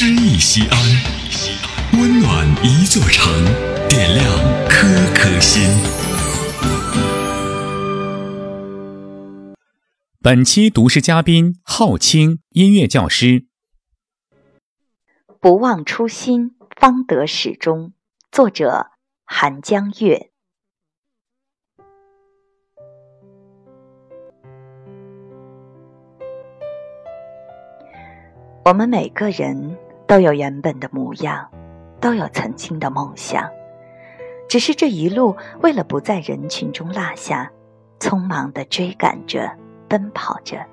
诗意西安，温暖一座城，点亮颗颗心。本期读诗嘉宾浩清，音乐教师。不忘初心，方得始终。作者：韩江月。我们每个人都有原本的模样，都有曾经的梦想，只是这一路为了不在人群中落下，匆忙的追赶着、奔跑着，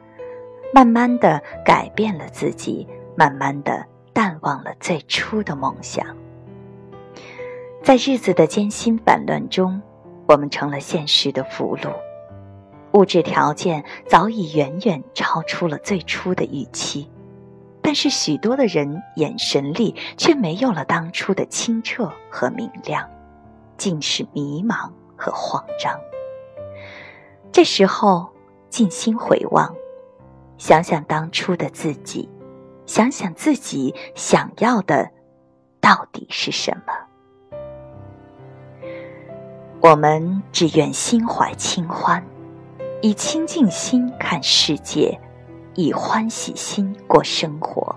慢慢的改变了自己，慢慢的淡忘了最初的梦想。在日子的艰辛烦乱中，我们成了现实的俘虏，物质条件早已远远超出了最初的预期。但是许多的人眼神里却没有了当初的清澈和明亮，尽是迷茫和慌张。这时候，静心回望，想想当初的自己，想想自己想要的到底是什么。我们只愿心怀清欢，以清净心看世界。以欢喜心过生活，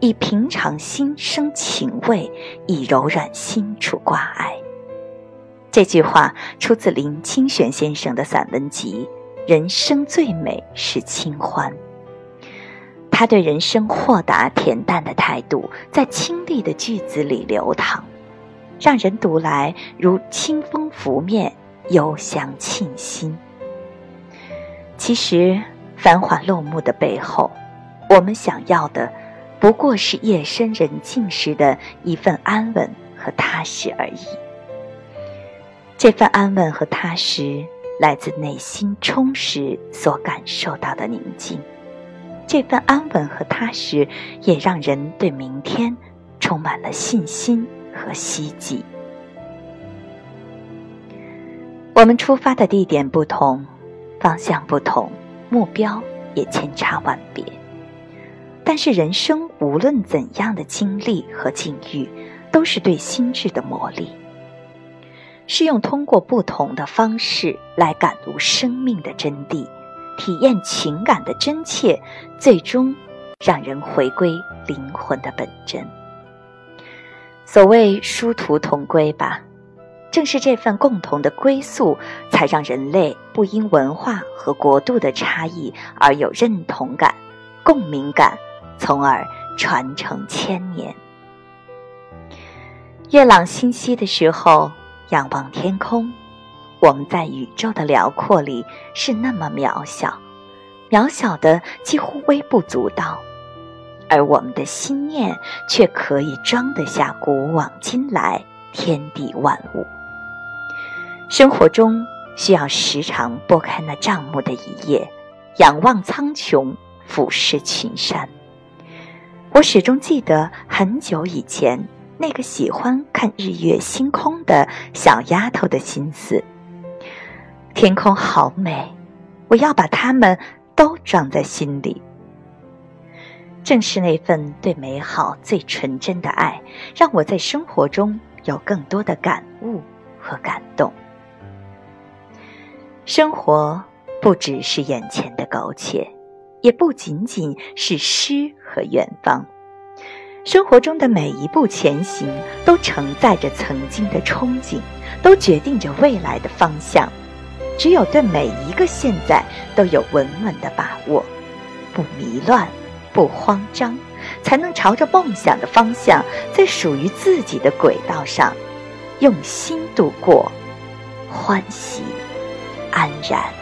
以平常心生情味，以柔软心处挂碍。这句话出自林清玄先生的散文集《人生最美是清欢》。他对人生豁达恬淡的态度，在清丽的句子里流淌，让人读来如清风拂面，幽香沁心。其实。繁华落幕的背后，我们想要的不过是夜深人静时的一份安稳和踏实而已。这份安稳和踏实来自内心充实所感受到的宁静，这份安稳和踏实也让人对明天充满了信心和希冀。我们出发的地点不同，方向不同。目标也千差万别，但是人生无论怎样的经历和境遇，都是对心智的磨砺，是用通过不同的方式来感悟生命的真谛，体验情感的真切，最终让人回归灵魂的本真。所谓殊途同归吧。正是这份共同的归宿，才让人类不因文化和国度的差异而有认同感、共鸣感，从而传承千年。月朗星稀的时候，仰望天空，我们在宇宙的辽阔里是那么渺小，渺小的几乎微不足道，而我们的心念却可以装得下古往今来天地万物。生活中需要时常拨开那帐幕的一页，仰望苍穹，俯视群山。我始终记得很久以前那个喜欢看日月星空的小丫头的心思。天空好美，我要把它们都装在心里。正是那份对美好最纯真的爱，让我在生活中有更多的感悟和感动。生活不只是眼前的苟且，也不仅仅是诗和远方。生活中的每一步前行，都承载着曾经的憧憬，都决定着未来的方向。只有对每一个现在都有稳稳的把握，不迷乱，不慌张，才能朝着梦想的方向，在属于自己的轨道上，用心度过，欢喜。安然。